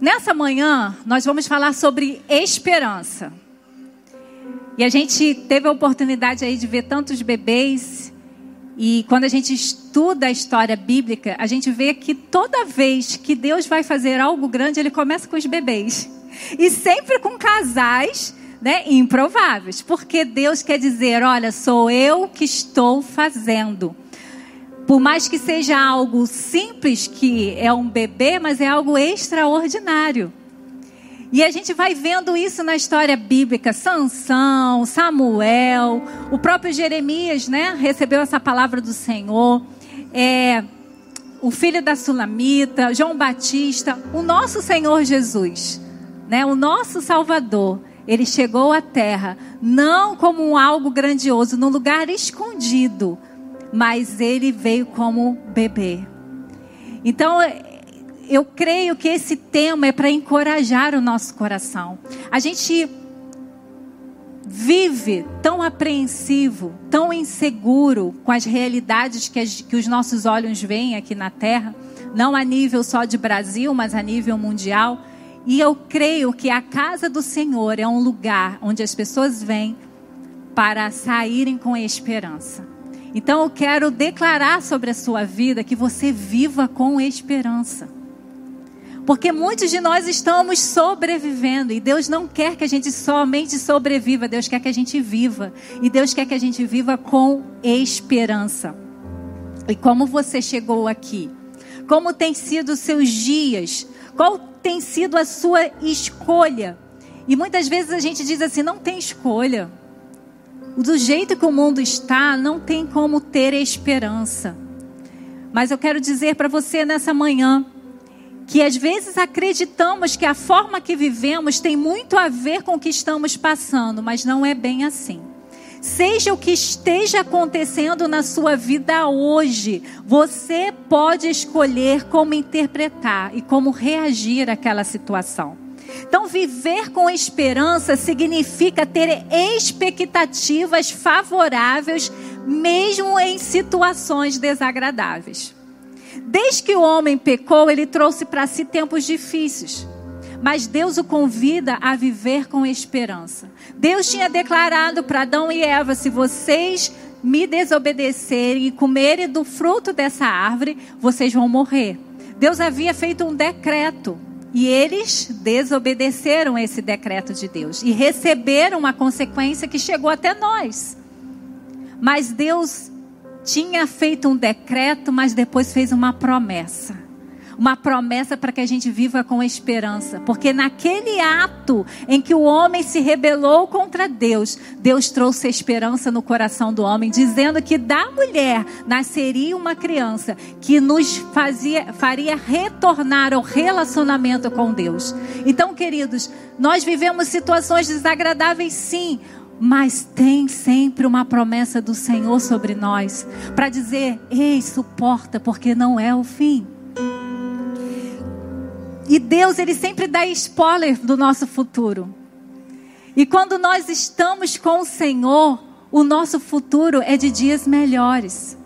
Nessa manhã, nós vamos falar sobre esperança. E a gente teve a oportunidade aí de ver tantos bebês. E quando a gente estuda a história bíblica, a gente vê que toda vez que Deus vai fazer algo grande, ele começa com os bebês. E sempre com casais né, improváveis. Porque Deus quer dizer: olha, sou eu que estou fazendo. Por mais que seja algo simples, que é um bebê, mas é algo extraordinário. E a gente vai vendo isso na história bíblica. Sansão, Samuel, o próprio Jeremias, né? Recebeu essa palavra do Senhor. É, o filho da Sulamita, João Batista, o nosso Senhor Jesus, né? O nosso Salvador. Ele chegou à terra não como um algo grandioso, num lugar escondido, mas ele veio como bebê. Então, eu creio que esse tema é para encorajar o nosso coração. A gente vive tão apreensivo, tão inseguro com as realidades que, as, que os nossos olhos veem aqui na Terra, não a nível só de Brasil, mas a nível mundial. E eu creio que a casa do Senhor é um lugar onde as pessoas vêm para saírem com esperança. Então eu quero declarar sobre a sua vida que você viva com esperança. Porque muitos de nós estamos sobrevivendo e Deus não quer que a gente somente sobreviva, Deus quer que a gente viva. E Deus quer que a gente viva com esperança. E como você chegou aqui? Como tem sido os seus dias? Qual tem sido a sua escolha? E muitas vezes a gente diz assim: não tem escolha do jeito que o mundo está, não tem como ter esperança. Mas eu quero dizer para você nessa manhã que às vezes acreditamos que a forma que vivemos tem muito a ver com o que estamos passando, mas não é bem assim. Seja o que esteja acontecendo na sua vida hoje, você pode escolher como interpretar e como reagir àquela situação. Então, viver com esperança significa ter expectativas favoráveis, mesmo em situações desagradáveis. Desde que o homem pecou, ele trouxe para si tempos difíceis. Mas Deus o convida a viver com esperança. Deus tinha declarado para Adão e Eva: se vocês me desobedecerem e comerem do fruto dessa árvore, vocês vão morrer. Deus havia feito um decreto e eles desobedeceram esse decreto de Deus e receberam uma consequência que chegou até nós. Mas Deus tinha feito um decreto, mas depois fez uma promessa uma promessa para que a gente viva com esperança. Porque naquele ato em que o homem se rebelou contra Deus, Deus trouxe esperança no coração do homem, dizendo que da mulher nasceria uma criança que nos fazia, faria retornar ao relacionamento com Deus. Então, queridos, nós vivemos situações desagradáveis sim, mas tem sempre uma promessa do Senhor sobre nós para dizer: ei, suporta, porque não é o fim. E Deus, ele sempre dá spoiler do nosso futuro. E quando nós estamos com o Senhor, o nosso futuro é de dias melhores.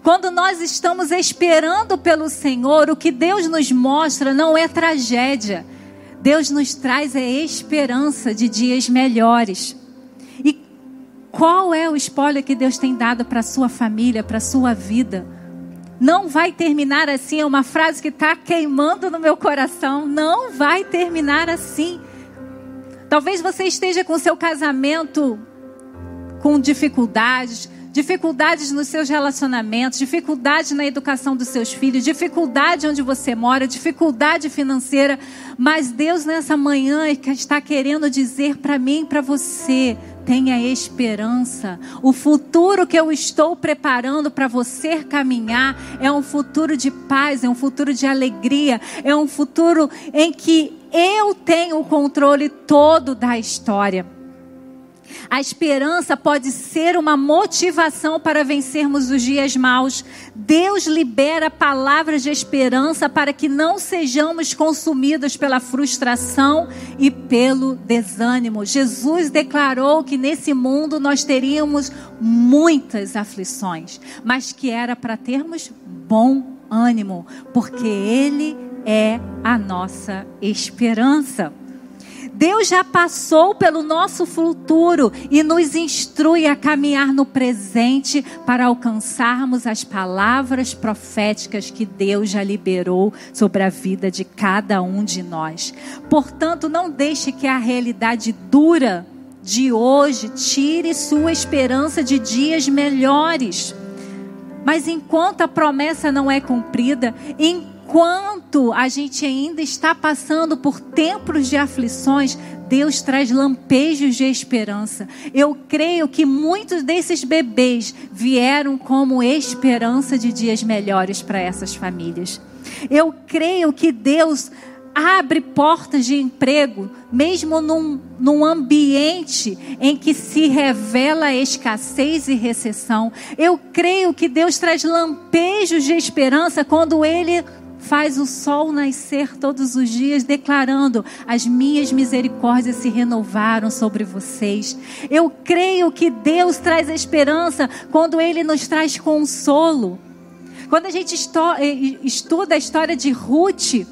Quando nós estamos esperando pelo Senhor, o que Deus nos mostra não é tragédia. Deus nos traz a esperança de dias melhores. E qual é o spoiler que Deus tem dado para sua família, para sua vida? Não vai terminar assim. É uma frase que está queimando no meu coração. Não vai terminar assim. Talvez você esteja com seu casamento com dificuldades, dificuldades nos seus relacionamentos, dificuldade na educação dos seus filhos, dificuldade onde você mora, dificuldade financeira, mas Deus nessa manhã está querendo dizer para mim e para você: Tenha esperança. O futuro que eu estou preparando para você caminhar é um futuro de paz, é um futuro de alegria, é um futuro em que eu tenho o controle todo da história. A esperança pode ser uma motivação para vencermos os dias maus. Deus libera palavras de esperança para que não sejamos consumidos pela frustração e pelo desânimo. Jesus declarou que nesse mundo nós teríamos muitas aflições, mas que era para termos bom ânimo, porque Ele é a nossa esperança. Deus já passou pelo nosso futuro e nos instrui a caminhar no presente para alcançarmos as palavras proféticas que Deus já liberou sobre a vida de cada um de nós. Portanto, não deixe que a realidade dura de hoje tire sua esperança de dias melhores. Mas enquanto a promessa não é cumprida, enquanto enquanto a gente ainda está passando por tempos de aflições, Deus traz lampejos de esperança. Eu creio que muitos desses bebês vieram como esperança de dias melhores para essas famílias. Eu creio que Deus abre portas de emprego, mesmo num, num ambiente em que se revela escassez e recessão. Eu creio que Deus traz lampejos de esperança quando Ele faz o sol nascer todos os dias, declarando: As minhas misericórdias se renovaram sobre vocês. Eu creio que Deus traz esperança quando Ele nos traz consolo. Quando a gente eh, estuda a história de Ruth,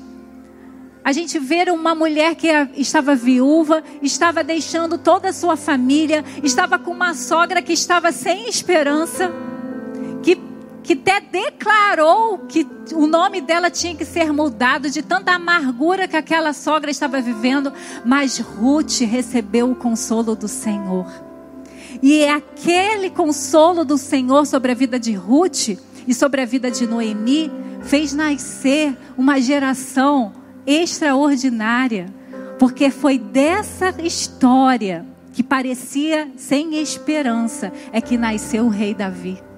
a gente vê uma mulher que estava viúva, estava deixando toda a sua família, estava com uma sogra que estava sem esperança que até declarou que o nome dela tinha que ser mudado de tanta amargura que aquela sogra estava vivendo, mas Ruth recebeu o consolo do Senhor. E é aquele consolo do Senhor sobre a vida de Ruth e sobre a vida de Noemi fez nascer uma geração extraordinária, porque foi dessa história que parecia sem esperança é que nasceu o rei Davi.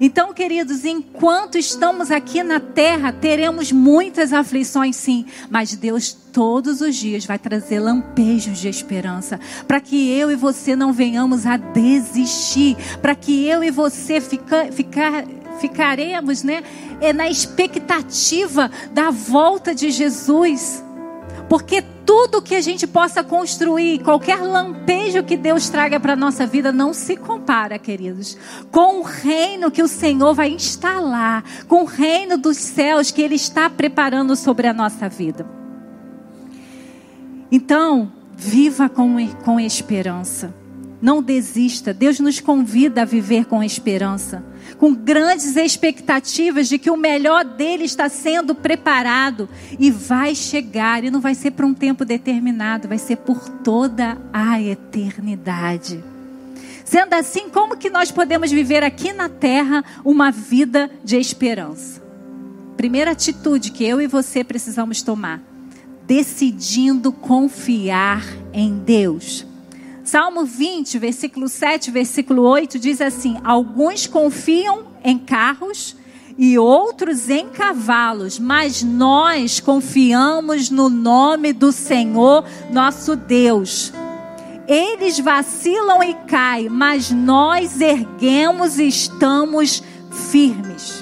Então, queridos, enquanto estamos aqui na terra, teremos muitas aflições, sim, mas Deus todos os dias vai trazer lampejos de esperança, para que eu e você não venhamos a desistir, para que eu e você fica, ficar, ficaremos né, é, na expectativa da volta de Jesus. Porque tudo que a gente possa construir, qualquer lampejo que Deus traga para a nossa vida, não se compara, queridos, com o reino que o Senhor vai instalar, com o reino dos céus que Ele está preparando sobre a nossa vida. Então, viva com, com esperança. Não desista. Deus nos convida a viver com esperança com grandes expectativas de que o melhor dele está sendo preparado e vai chegar, e não vai ser por um tempo determinado, vai ser por toda a eternidade. Sendo assim, como que nós podemos viver aqui na terra uma vida de esperança? Primeira atitude que eu e você precisamos tomar: decidindo confiar em Deus. Salmo 20, versículo 7, versículo 8 diz assim: Alguns confiam em carros e outros em cavalos, mas nós confiamos no nome do Senhor nosso Deus. Eles vacilam e caem, mas nós erguemos e estamos firmes.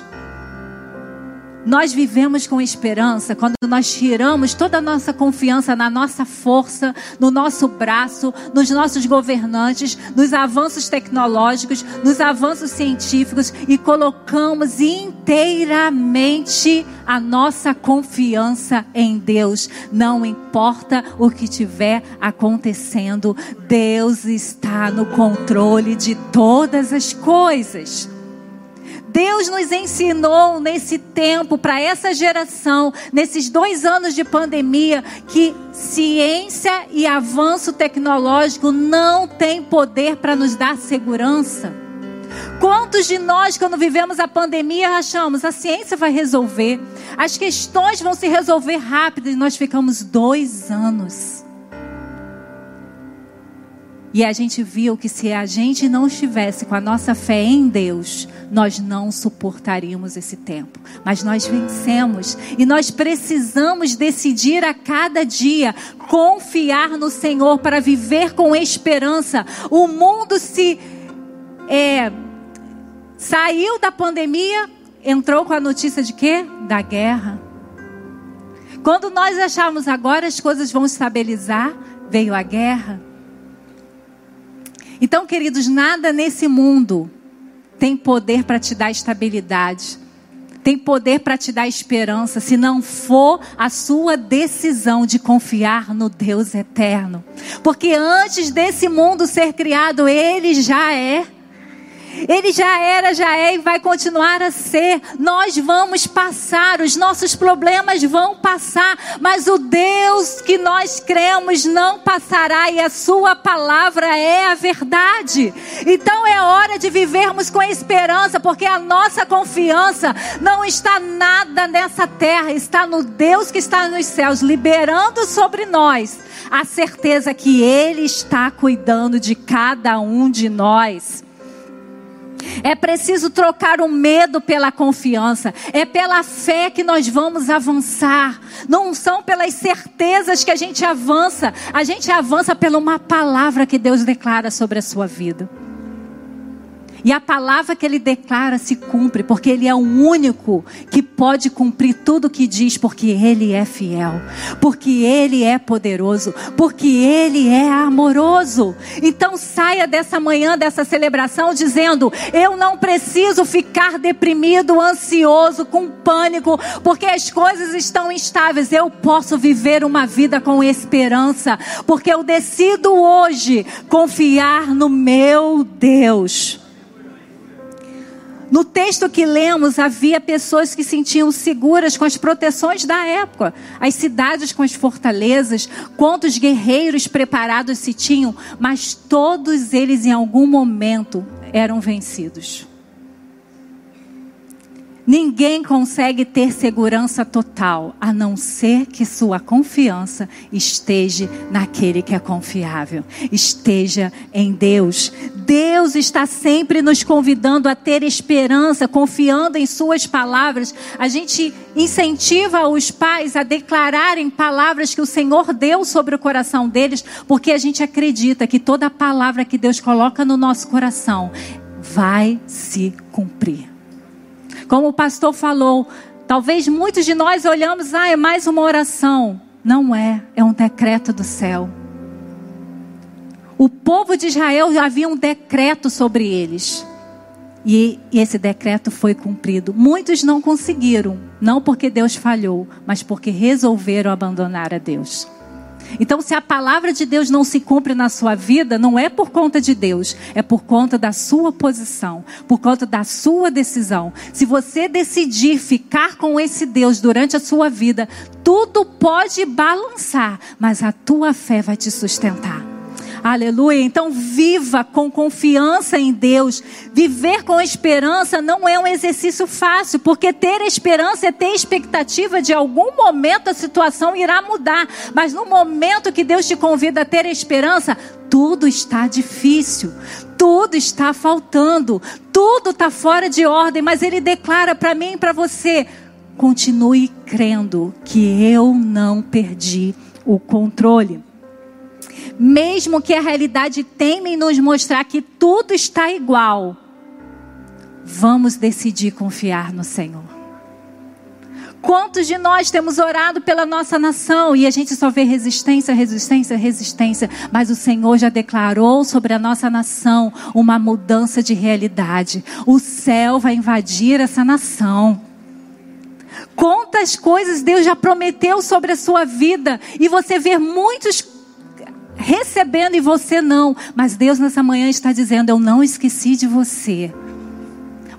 Nós vivemos com esperança quando nós tiramos toda a nossa confiança na nossa força, no nosso braço, nos nossos governantes, nos avanços tecnológicos, nos avanços científicos e colocamos inteiramente a nossa confiança em Deus. Não importa o que tiver acontecendo, Deus está no controle de todas as coisas. Deus nos ensinou nesse tempo, para essa geração, nesses dois anos de pandemia, que ciência e avanço tecnológico não tem poder para nos dar segurança. Quantos de nós, quando vivemos a pandemia, achamos a ciência vai resolver, as questões vão se resolver rápido e nós ficamos dois anos e a gente viu que se a gente não estivesse com a nossa fé em Deus, nós não suportaríamos esse tempo. Mas nós vencemos e nós precisamos decidir a cada dia confiar no Senhor para viver com esperança. O mundo se é, saiu da pandemia, entrou com a notícia de quê? Da guerra. Quando nós achávamos agora as coisas vão estabilizar, veio a guerra. Então, queridos, nada nesse mundo tem poder para te dar estabilidade. tem poder para te dar esperança se não for a sua decisão de confiar no Deus eterno. Porque antes desse mundo ser criado, ele já é. Ele já era, já é e vai continuar a ser. Nós vamos passar, os nossos problemas vão passar, mas o Deus que nós cremos não passará e a Sua palavra é a verdade. Então é hora de vivermos com esperança, porque a nossa confiança não está nada nessa terra, está no Deus que está nos céus, liberando sobre nós a certeza que Ele está cuidando de cada um de nós. É preciso trocar o medo pela confiança. É pela fé que nós vamos avançar. Não são pelas certezas que a gente avança. A gente avança pela uma palavra que Deus declara sobre a sua vida. E a palavra que ele declara se cumpre, porque ele é o único que pode cumprir tudo o que diz, porque ele é fiel, porque ele é poderoso, porque ele é amoroso. Então saia dessa manhã, dessa celebração, dizendo: Eu não preciso ficar deprimido, ansioso, com pânico, porque as coisas estão instáveis. Eu posso viver uma vida com esperança, porque eu decido hoje confiar no meu Deus. No texto que lemos, havia pessoas que se sentiam seguras com as proteções da época, as cidades com as fortalezas, quantos guerreiros preparados se tinham, mas todos eles em algum momento eram vencidos. Ninguém consegue ter segurança total, a não ser que sua confiança esteja naquele que é confiável, esteja em Deus. Deus está sempre nos convidando a ter esperança, confiando em Suas palavras. A gente incentiva os pais a declararem palavras que o Senhor deu sobre o coração deles, porque a gente acredita que toda palavra que Deus coloca no nosso coração vai se cumprir. Como o pastor falou, talvez muitos de nós olhamos, ah, é mais uma oração. Não é, é um decreto do céu. O povo de Israel havia um decreto sobre eles. E, esse decreto foi cumprido. Muitos não conseguiram, não porque Deus falhou, mas porque resolveram abandonar a Deus. Então, se a palavra de Deus não se cumpre na sua vida, não é por conta de Deus, é por conta da sua posição, por conta da sua decisão. Se você decidir ficar com esse Deus durante a sua vida, tudo pode balançar, mas a tua fé vai te sustentar. Aleluia. Então viva com confiança em Deus. Viver com esperança não é um exercício fácil, porque ter esperança é ter expectativa de algum momento a situação irá mudar. Mas no momento que Deus te convida a ter esperança, tudo está difícil, tudo está faltando, tudo está fora de ordem, mas Ele declara para mim e para você: continue crendo que eu não perdi o controle mesmo que a realidade teme nos mostrar que tudo está igual, vamos decidir confiar no Senhor. Quantos de nós temos orado pela nossa nação e a gente só vê resistência, resistência, resistência, mas o Senhor já declarou sobre a nossa nação uma mudança de realidade. O céu vai invadir essa nação. Quantas coisas Deus já prometeu sobre a sua vida e você vê muitos recebendo e você não. Mas Deus nessa manhã está dizendo: Eu não esqueci de você.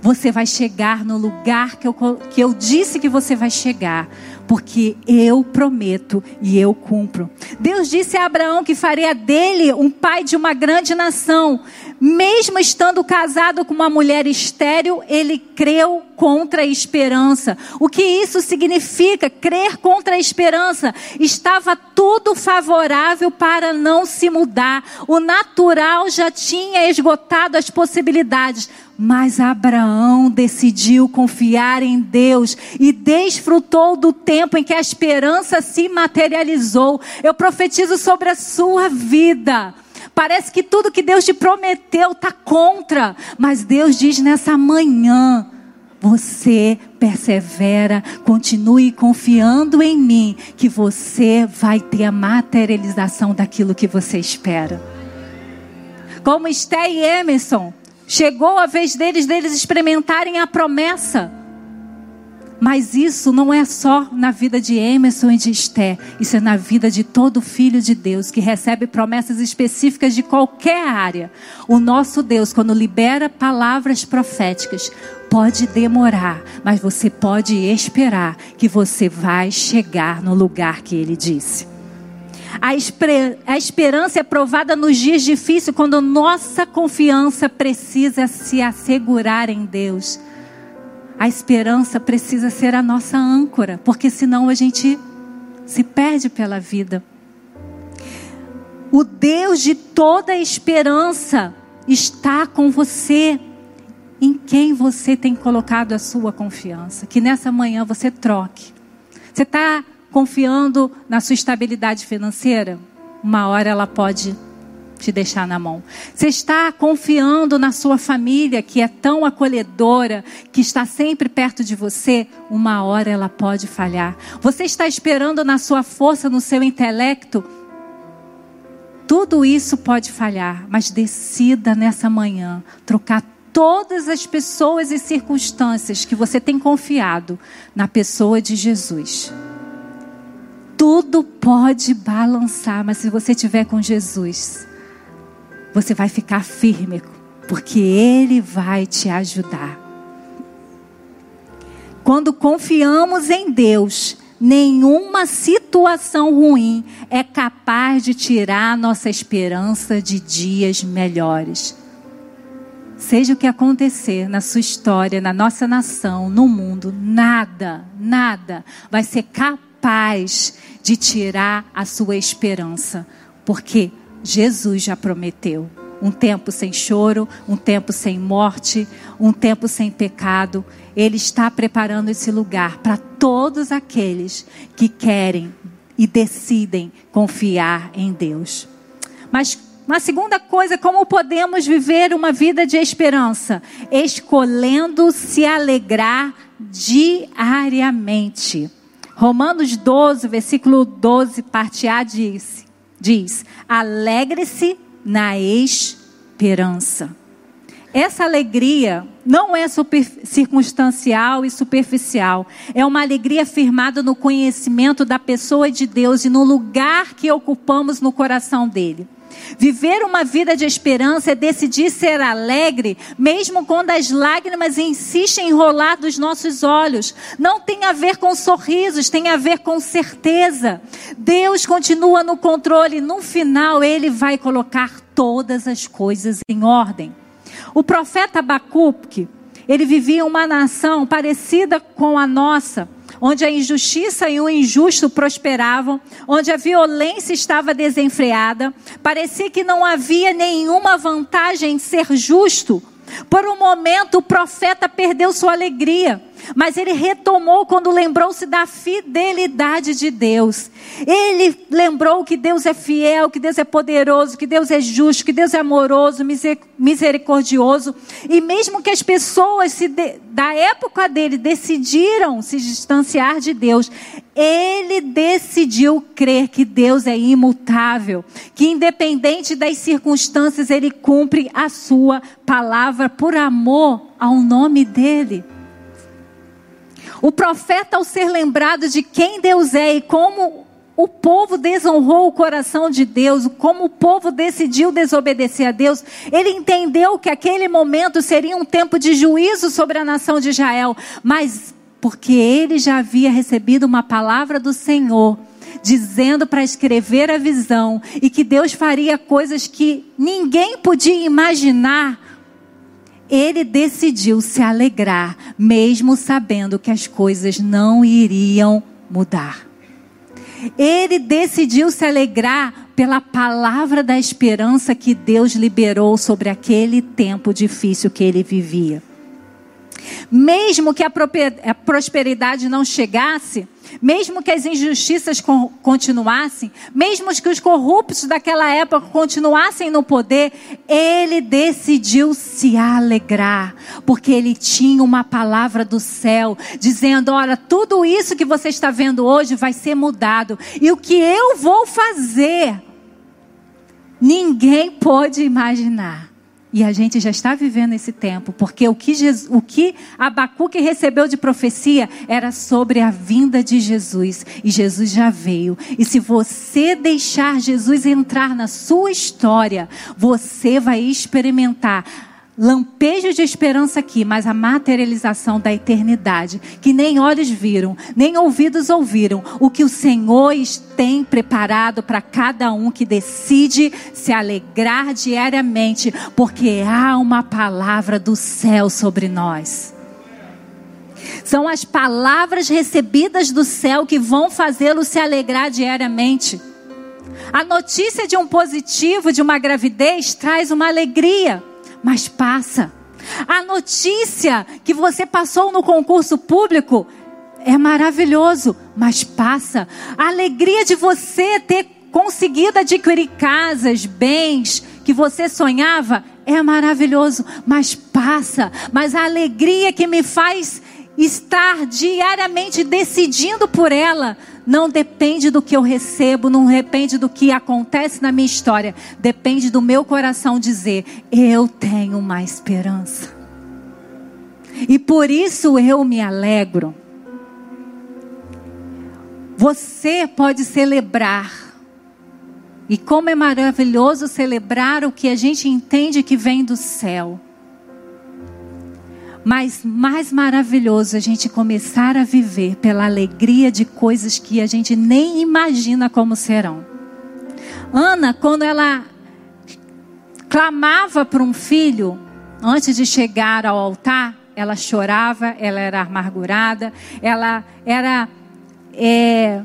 Você vai chegar no lugar que eu, que eu disse que você vai chegar, porque eu prometo e eu cumpro. Deus disse a Abraão que faria dele um pai de uma grande nação. Mesmo estando casado com uma mulher estéril, ele creu contra a esperança. O que isso significa? Crer contra a esperança. Estava tudo favorável para não se mudar. O natural já tinha esgotado as possibilidades. Mas Abraão decidiu confiar em Deus e desfrutou do tempo em que a esperança se materializou. Eu profetizo sobre a sua vida. Parece que tudo que Deus te prometeu está contra. Mas Deus diz nessa manhã: você persevera, continue confiando em mim, que você vai ter a materialização daquilo que você espera. Como Esté e Emerson, chegou a vez deles, deles experimentarem a promessa. Mas isso não é só na vida de Emerson e de Esté, isso é na vida de todo filho de Deus que recebe promessas específicas de qualquer área. O nosso Deus, quando libera palavras proféticas, pode demorar, mas você pode esperar que você vai chegar no lugar que ele disse. A, a esperança é provada nos dias difíceis, quando nossa confiança precisa se assegurar em Deus. A esperança precisa ser a nossa âncora, porque senão a gente se perde pela vida. O Deus de toda esperança está com você. Em quem você tem colocado a sua confiança? Que nessa manhã você troque. Você está confiando na sua estabilidade financeira? Uma hora ela pode te deixar na mão. Você está confiando na sua família, que é tão acolhedora, que está sempre perto de você, uma hora ela pode falhar. Você está esperando na sua força, no seu intelecto, tudo isso pode falhar, mas decida nessa manhã trocar todas as pessoas e circunstâncias que você tem confiado na pessoa de Jesus. Tudo pode balançar, mas se você estiver com Jesus, você vai ficar firme, porque Ele vai te ajudar. Quando confiamos em Deus, nenhuma situação ruim é capaz de tirar nossa esperança de dias melhores. Seja o que acontecer na sua história, na nossa nação, no mundo, nada, nada vai ser capaz de tirar a sua esperança, porque Jesus já prometeu. Um tempo sem choro, um tempo sem morte, um tempo sem pecado. Ele está preparando esse lugar para todos aqueles que querem e decidem confiar em Deus. Mas uma segunda coisa, como podemos viver uma vida de esperança? Escolhendo se alegrar diariamente. Romanos 12, versículo 12, parte A diz: diz: alegre-se na esperança. Essa alegria não é circunstancial e superficial. É uma alegria firmada no conhecimento da pessoa de Deus e no lugar que ocupamos no coração dele. Viver uma vida de esperança é decidir ser alegre, mesmo quando as lágrimas insistem em rolar dos nossos olhos. Não tem a ver com sorrisos, tem a ver com certeza. Deus continua no controle. No final, Ele vai colocar todas as coisas em ordem. O profeta Abacuque, ele vivia uma nação parecida com a nossa onde a injustiça e o injusto prosperavam, onde a violência estava desenfreada, parecia que não havia nenhuma vantagem em ser justo. Por um momento o profeta perdeu sua alegria. Mas ele retomou quando lembrou-se da fidelidade de Deus. Ele lembrou que Deus é fiel, que Deus é poderoso, que Deus é justo, que Deus é amoroso, misericordioso. E mesmo que as pessoas de, da época dele decidiram se distanciar de Deus, ele decidiu crer que Deus é imutável, que independente das circunstâncias, ele cumpre a sua palavra por amor ao nome dele. O profeta, ao ser lembrado de quem Deus é e como o povo desonrou o coração de Deus, como o povo decidiu desobedecer a Deus, ele entendeu que aquele momento seria um tempo de juízo sobre a nação de Israel, mas porque ele já havia recebido uma palavra do Senhor, dizendo para escrever a visão e que Deus faria coisas que ninguém podia imaginar ele decidiu se alegrar, mesmo sabendo que as coisas não iriam mudar. Ele decidiu se alegrar pela palavra da esperança que Deus liberou sobre aquele tempo difícil que ele vivia. Mesmo que a prosperidade não chegasse, mesmo que as injustiças continuassem, mesmo que os corruptos daquela época continuassem no poder, ele decidiu se alegrar, porque ele tinha uma palavra do céu dizendo: Olha, tudo isso que você está vendo hoje vai ser mudado, e o que eu vou fazer, ninguém pode imaginar. E a gente já está vivendo esse tempo, porque o que, Jesus, o que Abacuque recebeu de profecia era sobre a vinda de Jesus. E Jesus já veio. E se você deixar Jesus entrar na sua história, você vai experimentar lampejo de esperança aqui, mas a materialização da eternidade, que nem olhos viram, nem ouvidos ouviram, o que o Senhor tem preparado para cada um que decide se alegrar diariamente, porque há uma palavra do céu sobre nós. São as palavras recebidas do céu que vão fazê-lo se alegrar diariamente. A notícia de um positivo, de uma gravidez, traz uma alegria mas passa. A notícia que você passou no concurso público é maravilhoso, mas passa. A alegria de você ter conseguido adquirir casas, bens que você sonhava é maravilhoso, mas passa. Mas a alegria que me faz estar diariamente decidindo por ela não depende do que eu recebo, não depende do que acontece na minha história, depende do meu coração dizer: eu tenho uma esperança. E por isso eu me alegro. Você pode celebrar. E como é maravilhoso celebrar o que a gente entende que vem do céu. Mas mais maravilhoso a gente começar a viver pela alegria de coisas que a gente nem imagina como serão. Ana, quando ela clamava para um filho, antes de chegar ao altar, ela chorava, ela era amargurada, ela era é,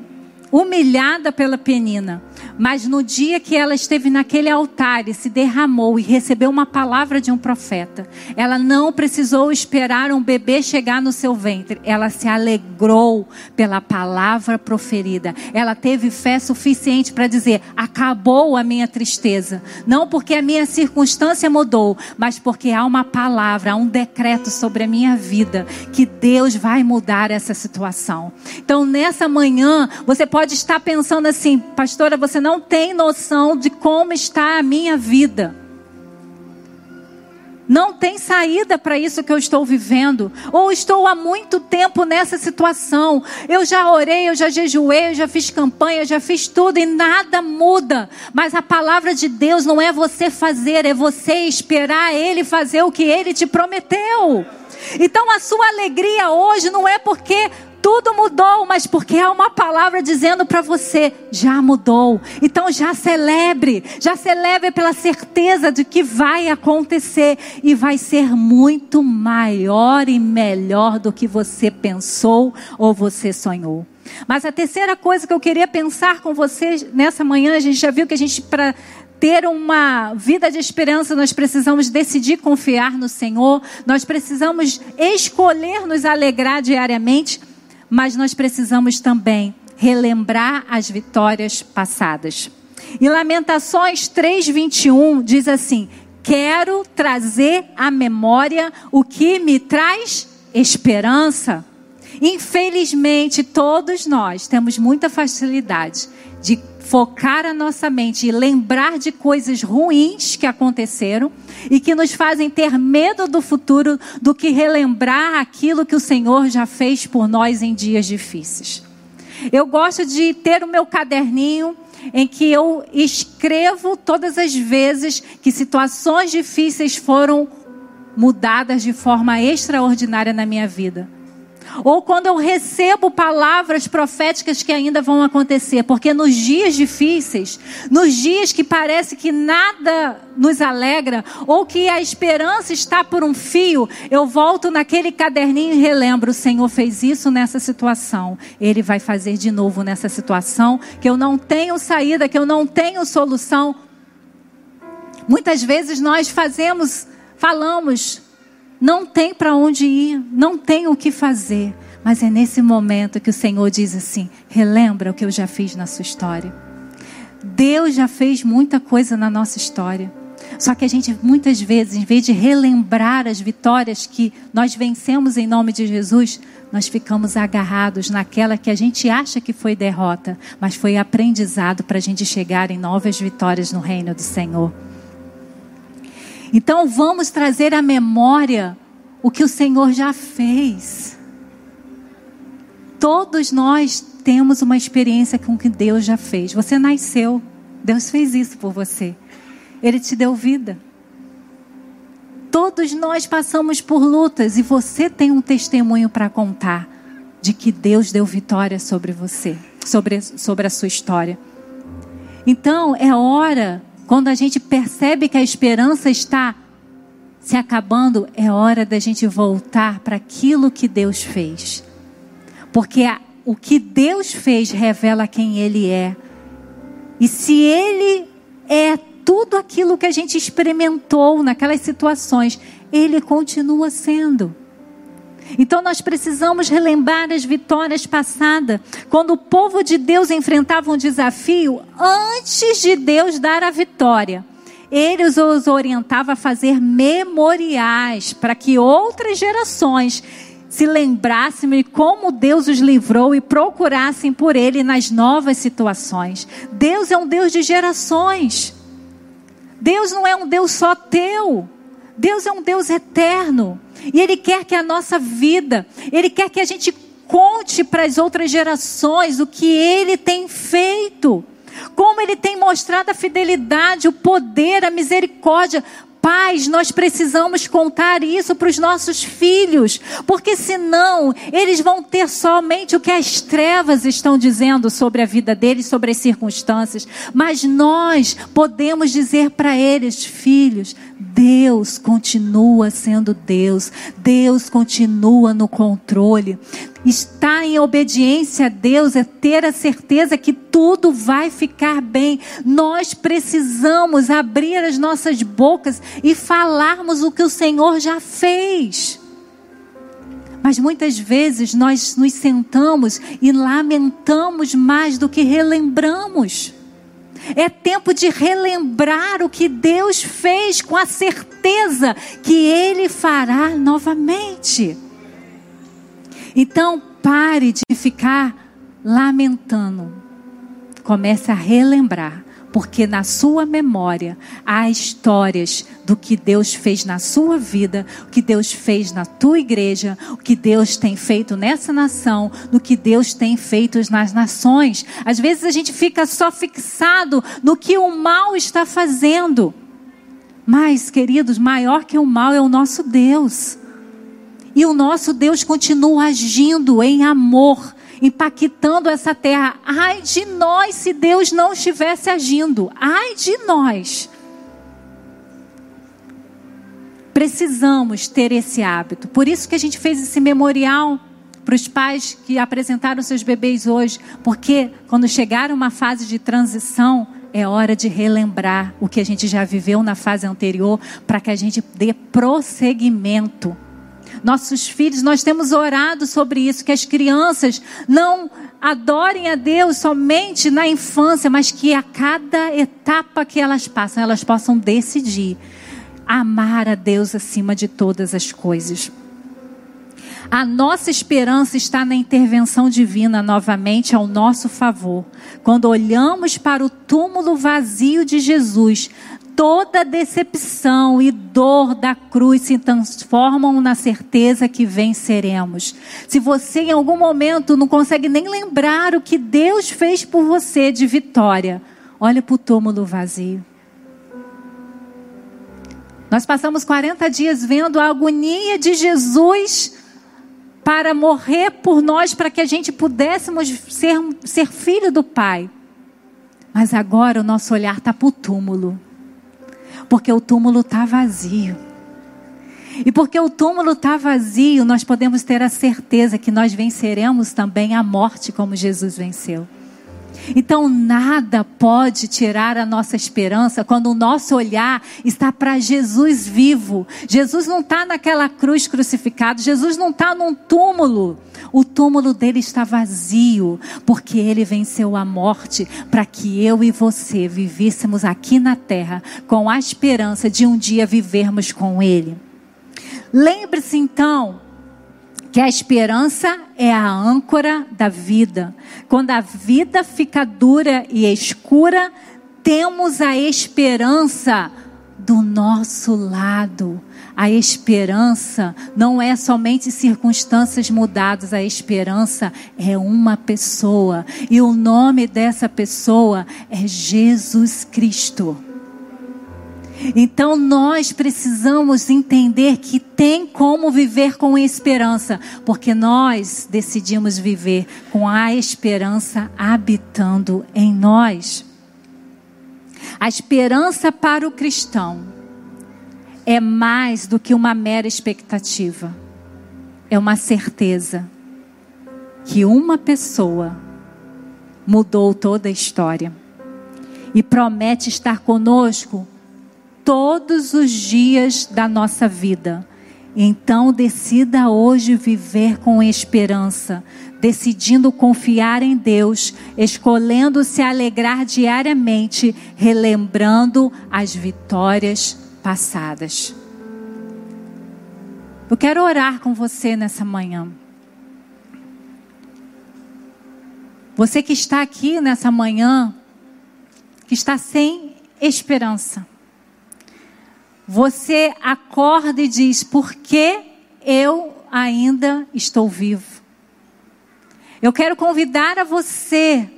humilhada pela penina. Mas no dia que ela esteve naquele altar e se derramou e recebeu uma palavra de um profeta, ela não precisou esperar um bebê chegar no seu ventre. Ela se alegrou pela palavra proferida. Ela teve fé suficiente para dizer: acabou a minha tristeza. Não porque a minha circunstância mudou, mas porque há uma palavra, há um decreto sobre a minha vida que Deus vai mudar essa situação. Então, nessa manhã, você pode estar pensando assim, pastora, você não tem noção de como está a minha vida. Não tem saída para isso que eu estou vivendo. Ou estou há muito tempo nessa situação. Eu já orei, eu já jejuei, eu já fiz campanha, já fiz tudo e nada muda. Mas a palavra de Deus não é você fazer, é você esperar Ele fazer o que Ele te prometeu. Então a sua alegria hoje não é porque tudo mudou, mas porque há uma palavra dizendo para você: já mudou. Então já celebre, já celebre pela certeza de que vai acontecer e vai ser muito maior e melhor do que você pensou ou você sonhou. Mas a terceira coisa que eu queria pensar com vocês nessa manhã, a gente já viu que a gente para ter uma vida de esperança, nós precisamos decidir confiar no Senhor, nós precisamos escolher nos alegrar diariamente mas nós precisamos também relembrar as vitórias passadas. E Lamentações 3:21 diz assim: "Quero trazer à memória o que me traz esperança". Infelizmente, todos nós temos muita facilidade de focar a nossa mente e lembrar de coisas ruins que aconteceram e que nos fazem ter medo do futuro do que relembrar aquilo que o Senhor já fez por nós em dias difíceis. Eu gosto de ter o meu caderninho em que eu escrevo todas as vezes que situações difíceis foram mudadas de forma extraordinária na minha vida. Ou quando eu recebo palavras proféticas que ainda vão acontecer, porque nos dias difíceis, nos dias que parece que nada nos alegra, ou que a esperança está por um fio, eu volto naquele caderninho e relembro: o Senhor fez isso nessa situação, Ele vai fazer de novo nessa situação, que eu não tenho saída, que eu não tenho solução. Muitas vezes nós fazemos, falamos, não tem para onde ir, não tem o que fazer. Mas é nesse momento que o Senhor diz assim: relembra o que eu já fiz na sua história. Deus já fez muita coisa na nossa história. Só que a gente muitas vezes, em vez de relembrar as vitórias que nós vencemos em nome de Jesus, nós ficamos agarrados naquela que a gente acha que foi derrota, mas foi aprendizado para a gente chegar em novas vitórias no reino do Senhor. Então vamos trazer à memória o que o Senhor já fez. Todos nós temos uma experiência com o que Deus já fez. Você nasceu, Deus fez isso por você. Ele te deu vida. Todos nós passamos por lutas e você tem um testemunho para contar de que Deus deu vitória sobre você, sobre, sobre a sua história. Então, é hora, quando a gente percebe que a esperança está se acabando, é hora da gente voltar para aquilo que Deus fez. Porque a, o que Deus fez revela quem Ele é. E se Ele é tudo aquilo que a gente experimentou naquelas situações, Ele continua sendo. Então nós precisamos relembrar as vitórias passadas, quando o povo de Deus enfrentava um desafio, antes de Deus dar a vitória. Ele os orientava a fazer memoriais para que outras gerações se lembrassem de como Deus os livrou e procurassem por Ele nas novas situações. Deus é um Deus de gerações. Deus não é um Deus só teu. Deus é um Deus eterno. E Ele quer que a nossa vida, Ele quer que a gente conte para as outras gerações o que Ele tem feito. Como Ele tem mostrado a fidelidade, o poder, a misericórdia Pais, nós precisamos contar isso para os nossos filhos, porque senão eles vão ter somente o que as trevas estão dizendo sobre a vida deles, sobre as circunstâncias. Mas nós podemos dizer para eles, filhos, Deus continua sendo Deus, Deus continua no controle. Estar em obediência a Deus é ter a certeza que tudo vai ficar bem. Nós precisamos abrir as nossas bocas e falarmos o que o Senhor já fez. Mas muitas vezes nós nos sentamos e lamentamos mais do que relembramos. É tempo de relembrar o que Deus fez com a certeza que Ele fará novamente. Então, pare de ficar lamentando. Comece a relembrar porque na sua memória há histórias do que Deus fez na sua vida, o que Deus fez na tua igreja, o que Deus tem feito nessa nação, no que Deus tem feito nas nações. Às vezes a gente fica só fixado no que o mal está fazendo. Mas, queridos, maior que o mal é o nosso Deus. E o nosso Deus continua agindo em amor impactando essa terra. Ai de nós se Deus não estivesse agindo. Ai de nós. Precisamos ter esse hábito. Por isso que a gente fez esse memorial para os pais que apresentaram seus bebês hoje, porque quando chegar uma fase de transição, é hora de relembrar o que a gente já viveu na fase anterior, para que a gente dê prosseguimento nossos filhos, nós temos orado sobre isso, que as crianças não adorem a Deus somente na infância, mas que a cada etapa que elas passam, elas possam decidir amar a Deus acima de todas as coisas. A nossa esperança está na intervenção divina novamente ao nosso favor. Quando olhamos para o túmulo vazio de Jesus, toda decepção e dor da cruz se transformam na certeza que venceremos. Se você em algum momento não consegue nem lembrar o que Deus fez por você de vitória, olha para o túmulo vazio. Nós passamos 40 dias vendo a agonia de Jesus para morrer por nós, para que a gente pudéssemos ser, ser filho do Pai. Mas agora o nosso olhar está para o túmulo porque o túmulo está vazio. E porque o túmulo está vazio, nós podemos ter a certeza que nós venceremos também a morte como Jesus venceu. Então, nada pode tirar a nossa esperança quando o nosso olhar está para Jesus vivo. Jesus não está naquela cruz crucificado, Jesus não está num túmulo. O túmulo dele está vazio, porque ele venceu a morte para que eu e você vivêssemos aqui na terra com a esperança de um dia vivermos com ele. Lembre-se então que a esperança é a âncora da vida. Quando a vida fica dura e escura, temos a esperança do nosso lado. A esperança não é somente circunstâncias mudadas, a esperança é uma pessoa. E o nome dessa pessoa é Jesus Cristo. Então nós precisamos entender que tem como viver com esperança, porque nós decidimos viver com a esperança habitando em nós. A esperança para o cristão é mais do que uma mera expectativa, é uma certeza que uma pessoa mudou toda a história e promete estar conosco todos os dias da nossa vida. Então, decida hoje viver com esperança, decidindo confiar em Deus, escolhendo se alegrar diariamente, relembrando as vitórias passadas. Eu quero orar com você nessa manhã. Você que está aqui nessa manhã, que está sem esperança. Você acorda e diz: Por que eu ainda estou vivo? Eu quero convidar a você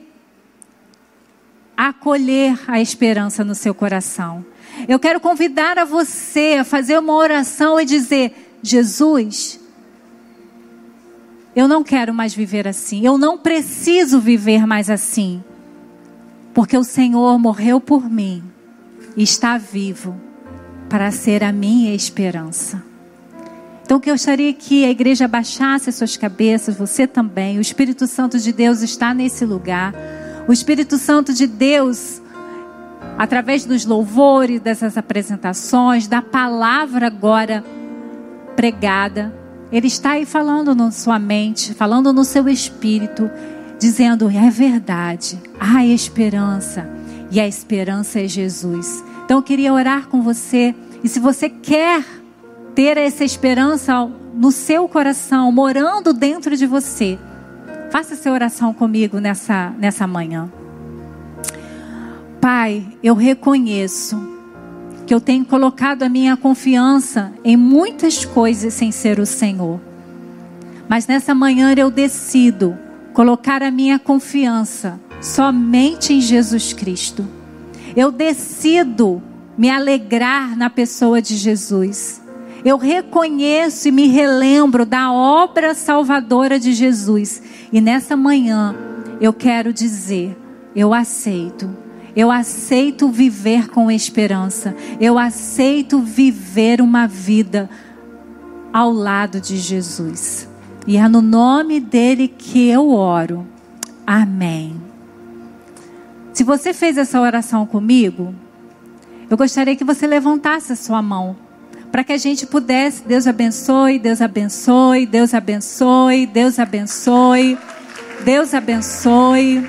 a acolher a esperança no seu coração. Eu quero convidar a você a fazer uma oração e dizer: Jesus, eu não quero mais viver assim. Eu não preciso viver mais assim. Porque o Senhor morreu por mim e está vivo para ser a minha esperança. Então, que eu gostaria que a igreja baixasse as suas cabeças, você também. O Espírito Santo de Deus está nesse lugar. O Espírito Santo de Deus, através dos louvores, dessas apresentações, da palavra agora pregada, ele está aí falando na sua mente, falando no seu espírito, dizendo: é verdade, há esperança, e a esperança é Jesus. Então eu queria orar com você. E se você quer ter essa esperança no seu coração, morando dentro de você, faça essa oração comigo nessa, nessa manhã. Pai, eu reconheço que eu tenho colocado a minha confiança em muitas coisas sem ser o Senhor. Mas nessa manhã eu decido colocar a minha confiança somente em Jesus Cristo eu decido me alegrar na pessoa de Jesus. Eu reconheço e me relembro da obra salvadora de Jesus. E nessa manhã eu quero dizer: eu aceito. Eu aceito viver com esperança. Eu aceito viver uma vida ao lado de Jesus. E é no nome dele que eu oro. Amém. Se você fez essa oração comigo, eu gostaria que você levantasse a sua mão para que a gente pudesse. Deus abençoe, Deus abençoe, Deus abençoe, Deus abençoe, Deus abençoe.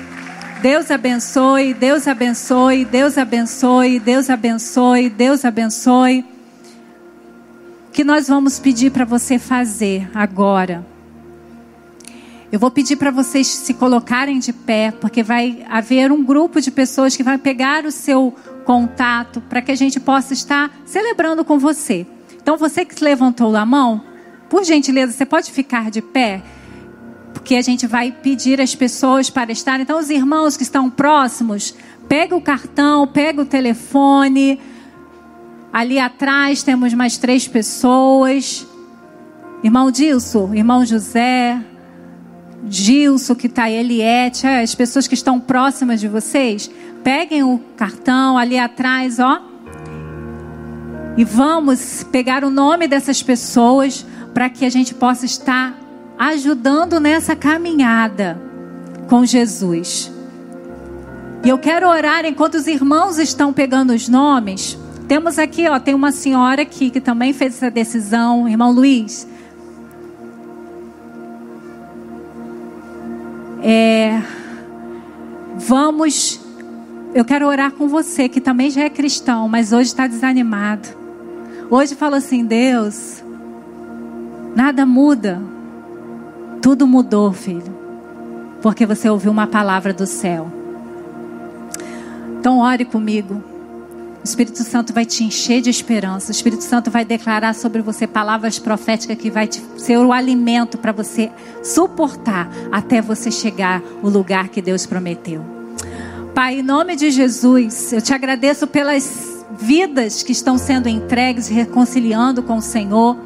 Deus abençoe, Deus abençoe, Deus abençoe, Deus abençoe, Deus abençoe. O que nós vamos pedir para você fazer agora? Eu vou pedir para vocês se colocarem de pé, porque vai haver um grupo de pessoas que vai pegar o seu contato para que a gente possa estar celebrando com você. Então, você que levantou a mão, por gentileza, você pode ficar de pé, porque a gente vai pedir às pessoas para estar. Então, os irmãos que estão próximos, pega o cartão, pega o telefone. Ali atrás temos mais três pessoas. Irmão Dilson, irmão José, Gilson, que está Eliette, é, as pessoas que estão próximas de vocês, peguem o cartão ali atrás, ó. E vamos pegar o nome dessas pessoas para que a gente possa estar ajudando nessa caminhada com Jesus. E eu quero orar enquanto os irmãos estão pegando os nomes. Temos aqui, ó, tem uma senhora aqui que também fez essa decisão, irmão Luiz. É, vamos. Eu quero orar com você que também já é cristão, mas hoje está desanimado. Hoje fala assim: Deus, nada muda. Tudo mudou, filho, porque você ouviu uma palavra do céu. Então, ore comigo. O Espírito Santo vai te encher de esperança. O Espírito Santo vai declarar sobre você palavras proféticas que vai te, ser o alimento para você suportar até você chegar ao lugar que Deus prometeu. Pai, em nome de Jesus, eu te agradeço pelas vidas que estão sendo entregues, reconciliando com o Senhor.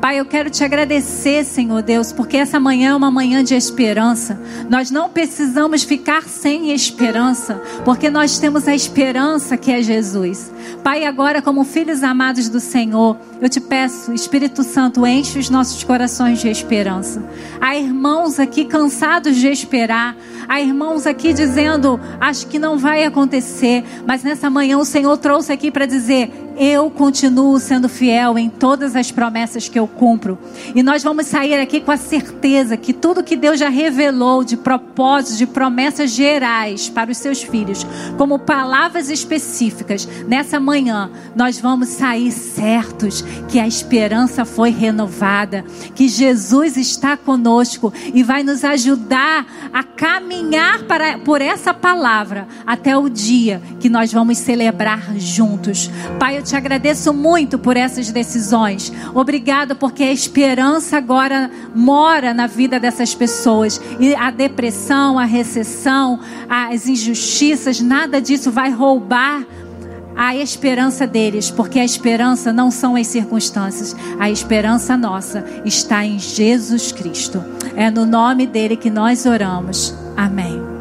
Pai, eu quero te agradecer, Senhor Deus, porque essa manhã é uma manhã de esperança. Nós não precisamos ficar sem esperança, porque nós temos a esperança que é Jesus. Pai, agora, como filhos amados do Senhor, eu te peço, Espírito Santo, enche os nossos corações de esperança. Há irmãos aqui cansados de esperar, há irmãos aqui dizendo, acho que não vai acontecer, mas nessa manhã o Senhor trouxe aqui para dizer: eu continuo sendo fiel em todas as promessas que eu cumpro. E nós vamos sair aqui com a certeza que tudo que Deus já revelou de propósitos, de promessas gerais para os seus filhos, como palavras específicas, nessa manhã nós vamos sair certos que a esperança foi renovada, que Jesus está conosco e vai nos ajudar a caminhar para, por essa palavra até o dia que nós vamos celebrar juntos. Pai, eu te agradeço muito por essas decisões. Obrigado porque a esperança agora mora na vida dessas pessoas. E a depressão, a recessão, as injustiças, nada disso vai roubar a esperança deles, porque a esperança não são as circunstâncias, a esperança nossa está em Jesus Cristo. É no nome dele que nós oramos. Amém.